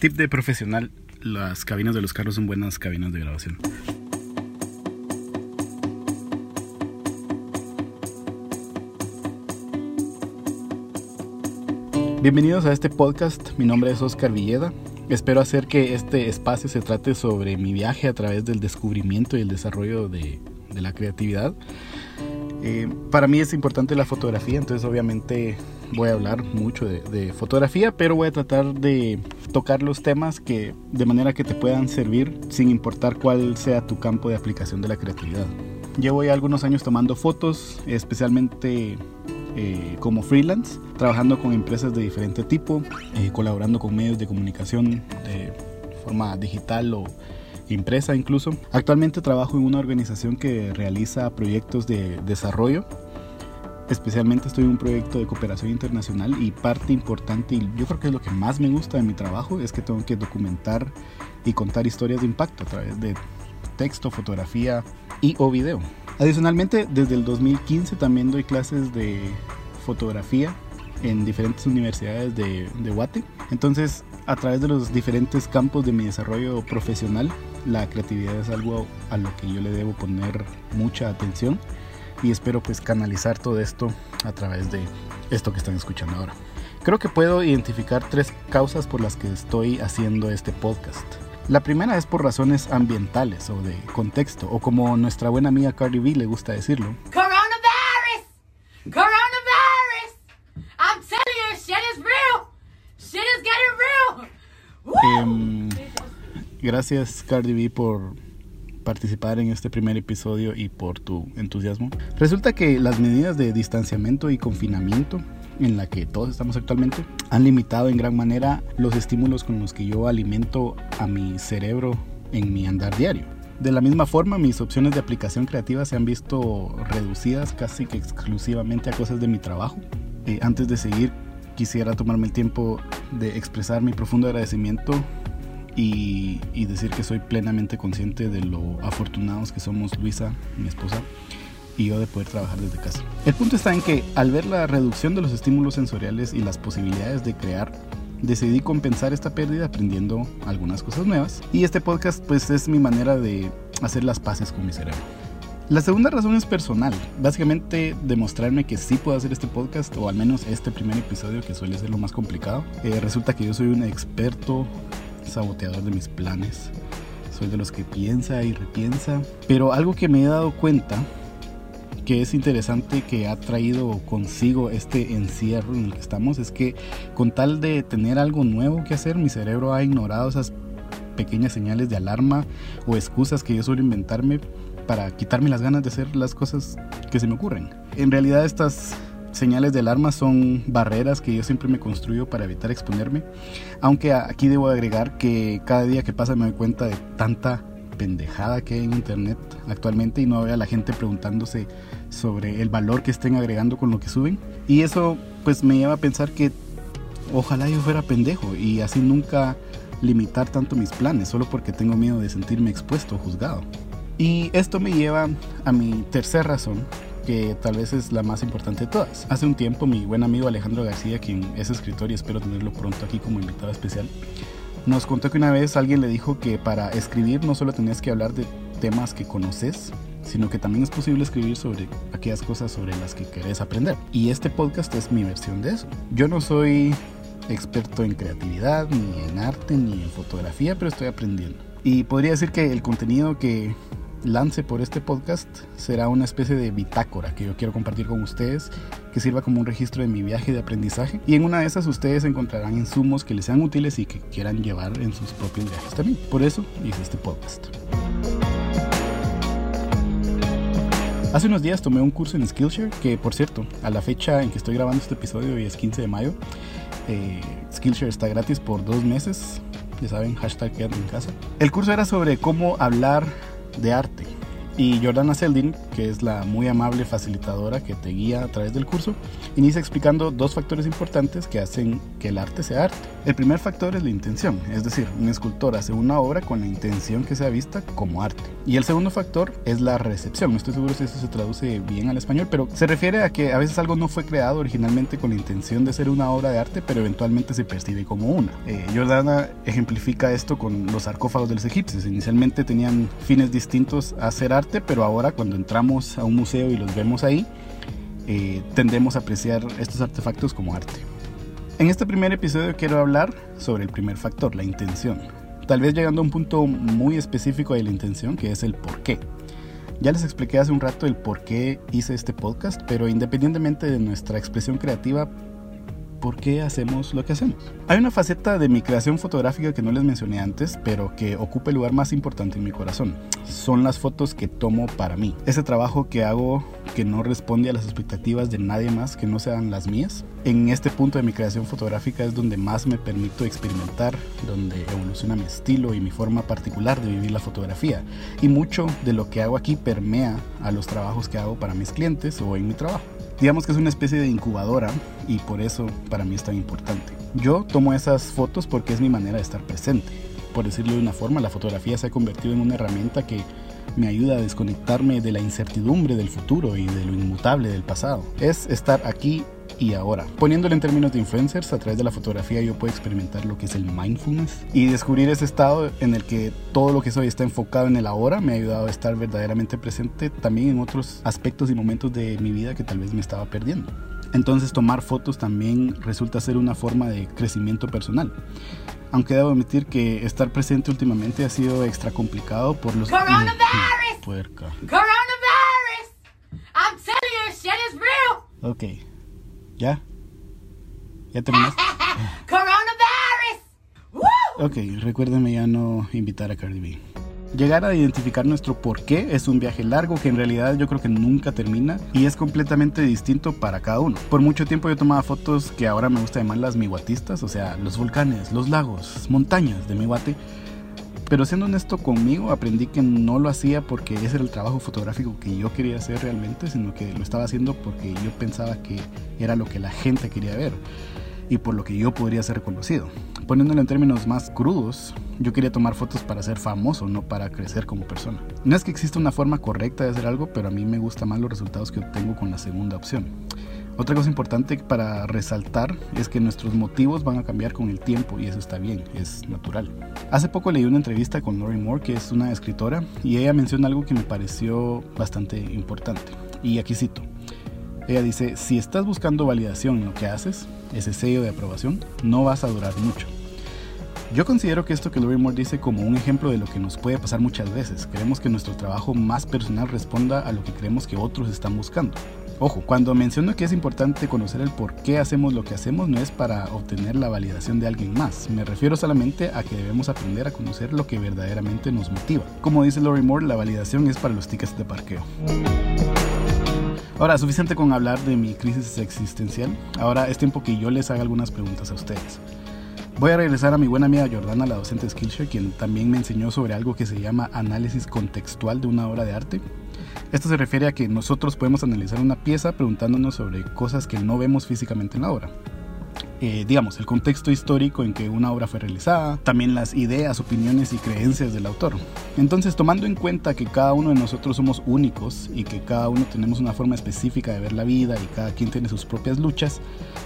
Tip de profesional, las cabinas de los carros son buenas cabinas de grabación. Bienvenidos a este podcast, mi nombre es Oscar Villeda. Espero hacer que este espacio se trate sobre mi viaje a través del descubrimiento y el desarrollo de, la creatividad. Eh, para mí es importante la fotografía, entonces obviamente voy a hablar mucho de, fotografía, pero voy a tratar de tocar los temas que de manera que te puedan servir sin importar cuál sea tu campo de aplicación de la creatividad. Llevo ya algunos años tomando fotos, especialmente eh, como freelance, trabajando con empresas de diferente tipo, eh, colaborando con medios de comunicación de forma digital o impresa incluso. Actualmente trabajo en una organización que realiza proyectos de desarrollo Especialmente estoy en un proyecto de cooperación internacional y parte importante, y yo creo que es lo que más me gusta de mi trabajo, es que tengo que documentar y contar historias de impacto a través de texto, fotografía y o video. Adicionalmente, desde el 2015 también doy clases de fotografía en diferentes universidades de, de Guate. Entonces, a través de los diferentes campos de mi desarrollo profesional, la creatividad es algo a lo que yo le debo poner mucha atención y espero pues canalizar todo esto a través de esto que están escuchando ahora. Creo que puedo identificar tres causas por las que estoy haciendo este podcast. La primera es por razones ambientales o de contexto, o como nuestra buena amiga Cardi B le gusta decirlo. Coronavirus! I'm telling you, shit is real! Shit is getting real! Em, gracias Cardi B por participar en este primer episodio y por tu entusiasmo. Resulta que las medidas de distanciamiento y confinamiento en la que todos estamos actualmente han limitado en gran manera los estímulos con los que yo alimento a mi cerebro en mi andar diario. De la misma forma, mis opciones de aplicación creativa se han visto reducidas casi que exclusivamente a cosas de mi trabajo. Eh, antes de seguir, quisiera tomarme el tiempo de expresar mi profundo agradecimiento y, decir que soy plenamente consciente de lo afortunados que somos Luisa, mi esposa, y yo de poder trabajar desde casa. El punto está en que al ver la reducción de los estímulos sensoriales y las posibilidades de crear, decidí compensar esta pérdida aprendiendo algunas cosas nuevas y este podcast pues es mi manera de hacer las paces con mi cerebro. La segunda razón es personal, básicamente demostrarme que sí puedo hacer este podcast o al menos este primer episodio que suele ser lo más complicado. Eh, resulta que yo soy un experto saboteador de mis planes. Soy de los que piensa y repiensa. Pero algo que me he dado cuenta que es interesante que ha traído consigo este encierro en el que estamos es que con tal de tener algo nuevo que hacer, mi cerebro ha ignorado esas pequeñas señales de alarma o excusas que yo suelo inventarme para quitarme las ganas de hacer las cosas que se me ocurren. En realidad estas señales de alarma son barreras que yo siempre me construyo para evitar exponerme. Aunque aquí debo agregar que cada día que pasa me doy cuenta de tanta pendejada que hay en internet actualmente y no veo a la gente preguntándose sobre el valor que estén agregando con lo que suben. Y eso pues me lleva a pensar que ojalá yo fuera pendejo y así nunca limitar tanto mis planes solo porque tengo miedo de sentirme expuesto o juzgado. Y esto me lleva a mi tercera razón que tal vez es la más importante de todas. Hace un tiempo mi buen amigo Alejandro García, quien es escritor y espero tenerlo pronto aquí como invitado especial, nos contó que una vez alguien le dijo que para escribir no solo tenías que hablar de temas que conoces, sino que también es posible escribir sobre aquellas cosas sobre las que querés aprender. Y este podcast es mi versión de eso. Yo no soy experto en creatividad, ni en arte, ni en fotografía, pero estoy aprendiendo. Y podría decir que el contenido que lance por este podcast será una especie de bitácora que yo quiero compartir con ustedes, que sirva como un registro de mi viaje de aprendizaje. Y en una de esas ustedes encontrarán insumos que les sean útiles y que quieran llevar en sus propios viajes también. Por eso hice este podcast. Hace unos días tomé un curso en Skillshare, que por cierto, a la fecha en que estoy grabando este episodio, hoy es 15 de mayo, eh, Skillshare está gratis por dos meses. Ya saben, hashtag quédate en casa. El curso era sobre cómo hablar de arte. Y Jordana Seldin, que es la muy amable facilitadora que te guía a través del curso, inicia explicando dos factores importantes que hacen que el arte sea arte. El primer factor es la intención, es decir, un escultor hace una obra con la intención que sea vista como arte. Y el segundo factor es la recepción. No estoy seguro si eso se traduce bien al español, pero se refiere a que a veces algo no fue creado originalmente con la intención de ser una obra de arte, pero eventualmente se percibe como una. Eh, Jordana ejemplifica esto con los sarcófagos de los egipcios. Inicialmente tenían fines distintos a ser arte pero ahora cuando entramos a un museo y los vemos ahí, eh, tendemos a apreciar estos artefactos como arte. En este primer episodio quiero hablar sobre el primer factor, la intención. Tal vez llegando a un punto muy específico de la intención, que es el por qué. Ya les expliqué hace un rato el por qué hice este podcast, pero independientemente de nuestra expresión creativa, por qué hacemos lo que hacemos. Hay una faceta de mi creación fotográfica que no les mencioné antes, pero que ocupa el lugar más importante en mi corazón. Son las fotos que tomo para mí. Ese trabajo que hago que no responde a las expectativas de nadie más que no sean las mías. En este punto de mi creación fotográfica es donde más me permito experimentar, donde evoluciona mi estilo y mi forma particular de vivir la fotografía. Y mucho de lo que hago aquí permea a los trabajos que hago para mis clientes o en mi trabajo. Digamos que es una especie de incubadora y por eso para mí es tan importante. Yo tomo esas fotos porque es mi manera de estar presente. Por decirlo de una forma, la fotografía se ha convertido en una herramienta que me ayuda a desconectarme de la incertidumbre del futuro y de lo inmutable del pasado. Es estar aquí y ahora. Poniéndolo en términos de influencers, a través de la fotografía yo puedo experimentar lo que es el mindfulness y descubrir ese estado en el que todo lo que soy está enfocado en el ahora me ha ayudado a estar verdaderamente presente también en otros aspectos y momentos de mi vida que tal vez me estaba perdiendo. Entonces tomar fotos también resulta ser una forma de crecimiento personal. Aunque debo admitir que estar presente últimamente ha sido extra complicado por los... Coronavirus! Puerca. Coronavirus! I'm telling you, shit is real! Ok. ¿Ya? ¿Ya terminaste? ¡Coronavirus! Ok, recuérdeme ya no invitar a Cardi B. Llegar a identificar nuestro por qué es un viaje largo que en realidad yo creo que nunca termina y es completamente distinto para cada uno. Por mucho tiempo yo tomaba fotos que ahora me gusta llamar las miwatistas, o sea, los volcanes, los lagos, montañas de Miwate pero siendo honesto conmigo, aprendí que no lo hacía porque ese era el trabajo fotográfico que yo quería hacer realmente, sino que lo estaba haciendo porque yo pensaba que era lo que la gente quería ver y por lo que yo podría ser reconocido. Poniéndolo en términos más crudos, yo quería tomar fotos para ser famoso, no para crecer como persona. No es que exista una forma correcta de hacer algo, pero a mí me gustan más los resultados que obtengo con la segunda opción. Otra cosa importante para resaltar es que nuestros motivos van a cambiar con el tiempo y eso está bien, es natural. Hace poco leí una entrevista con Lori Moore, que es una escritora, y ella menciona algo que me pareció bastante importante. Y aquí cito. Ella dice, si estás buscando validación en lo que haces, ese sello de aprobación, no vas a durar mucho. Yo considero que esto que Lori Moore dice como un ejemplo de lo que nos puede pasar muchas veces. Queremos que nuestro trabajo más personal responda a lo que creemos que otros están buscando. Ojo, cuando menciono que es importante conocer el por qué hacemos lo que hacemos, no es para obtener la validación de alguien más. Me refiero solamente a que debemos aprender a conocer lo que verdaderamente nos motiva. Como dice Lori Moore, la validación es para los tickets de parqueo. Ahora, suficiente con hablar de mi crisis existencial. Ahora es tiempo que yo les haga algunas preguntas a ustedes. Voy a regresar a mi buena amiga Jordana, la docente de Skillshare, quien también me enseñó sobre algo que se llama análisis contextual de una obra de arte. Esto se refiere a que nosotros podemos analizar una pieza preguntándonos sobre cosas que no vemos físicamente en la obra. Eh, digamos, el contexto histórico en que una obra fue realizada, también las ideas, opiniones y creencias del autor. Entonces, tomando en cuenta que cada uno de nosotros somos únicos y que cada uno tenemos una forma específica de ver la vida y cada quien tiene sus propias luchas,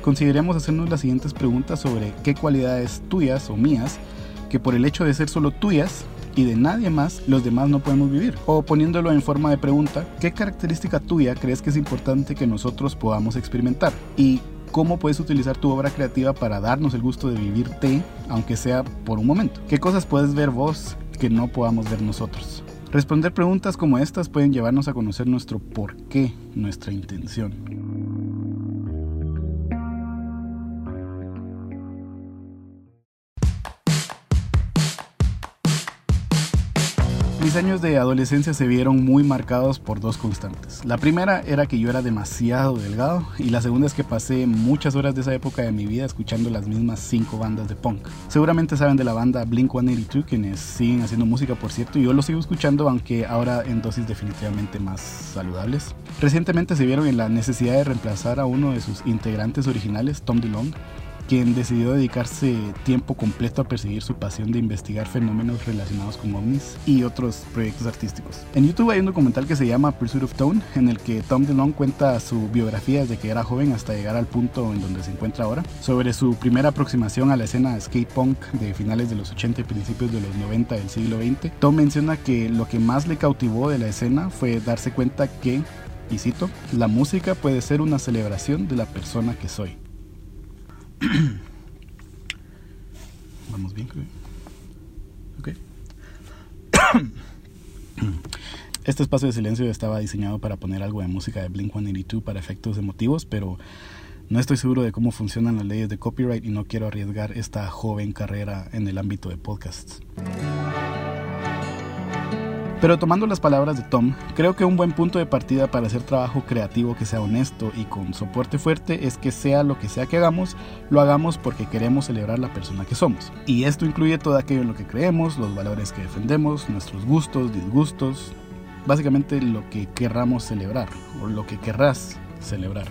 consideremos hacernos las siguientes preguntas sobre qué cualidades tuyas o mías que por el hecho de ser solo tuyas y de nadie más, los demás no podemos vivir. O poniéndolo en forma de pregunta, ¿qué característica tuya crees que es importante que nosotros podamos experimentar? Y cómo puedes utilizar tu obra creativa para darnos el gusto de vivirte, aunque sea por un momento. ¿Qué cosas puedes ver vos que no podamos ver nosotros? Responder preguntas como estas pueden llevarnos a conocer nuestro por qué, nuestra intención. Años de adolescencia se vieron muy marcados por dos constantes. La primera era que yo era demasiado delgado y la segunda es que pasé muchas horas de esa época de mi vida escuchando las mismas cinco bandas de punk. Seguramente saben de la banda Blink 182 quienes siguen haciendo música por cierto y yo lo sigo escuchando aunque ahora en dosis definitivamente más saludables. Recientemente se vieron en la necesidad de reemplazar a uno de sus integrantes originales, Tom DeLonge, quien decidió dedicarse tiempo completo a perseguir su pasión de investigar fenómenos relacionados con ovnis y otros proyectos artísticos. En YouTube hay un documental que se llama Pursuit of Tone, en el que Tom DeLonge cuenta su biografía desde que era joven hasta llegar al punto en donde se encuentra ahora, sobre su primera aproximación a la escena skate punk de finales de los 80 y principios de los 90 del siglo XX. Tom menciona que lo que más le cautivó de la escena fue darse cuenta que, y cito, la música puede ser una celebración de la persona que soy. Vamos bien, creo. Este espacio de silencio estaba diseñado para poner algo de música de Blink 182 para efectos emotivos, pero no estoy seguro de cómo funcionan las leyes de copyright y no quiero arriesgar esta joven carrera en el ámbito de podcasts. Pero tomando las palabras de Tom, creo que un buen punto de partida para hacer trabajo creativo que sea honesto y con soporte fuerte es que sea lo que sea que hagamos, lo hagamos porque queremos celebrar la persona que somos. Y esto incluye todo aquello en lo que creemos, los valores que defendemos, nuestros gustos, disgustos, básicamente lo que querramos celebrar o lo que querrás celebrar.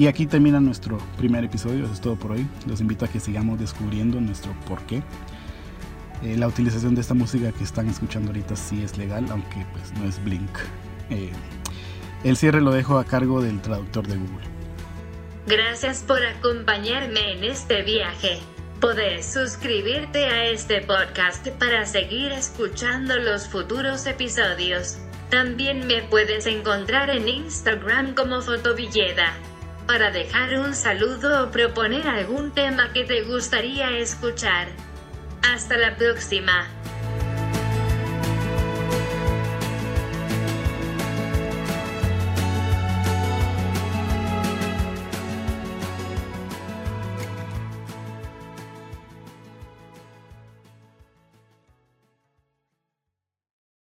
Y aquí termina nuestro primer episodio, eso es todo por hoy. Los invito a que sigamos descubriendo nuestro porqué. Eh, la utilización de esta música que están escuchando ahorita sí es legal, aunque pues no es Blink. Eh, el cierre lo dejo a cargo del traductor de Google. Gracias por acompañarme en este viaje. Puedes suscribirte a este podcast para seguir escuchando los futuros episodios. También me puedes encontrar en Instagram como Fotovilleda para dejar un saludo o proponer algún tema que te gustaría escuchar. Hasta la próxima.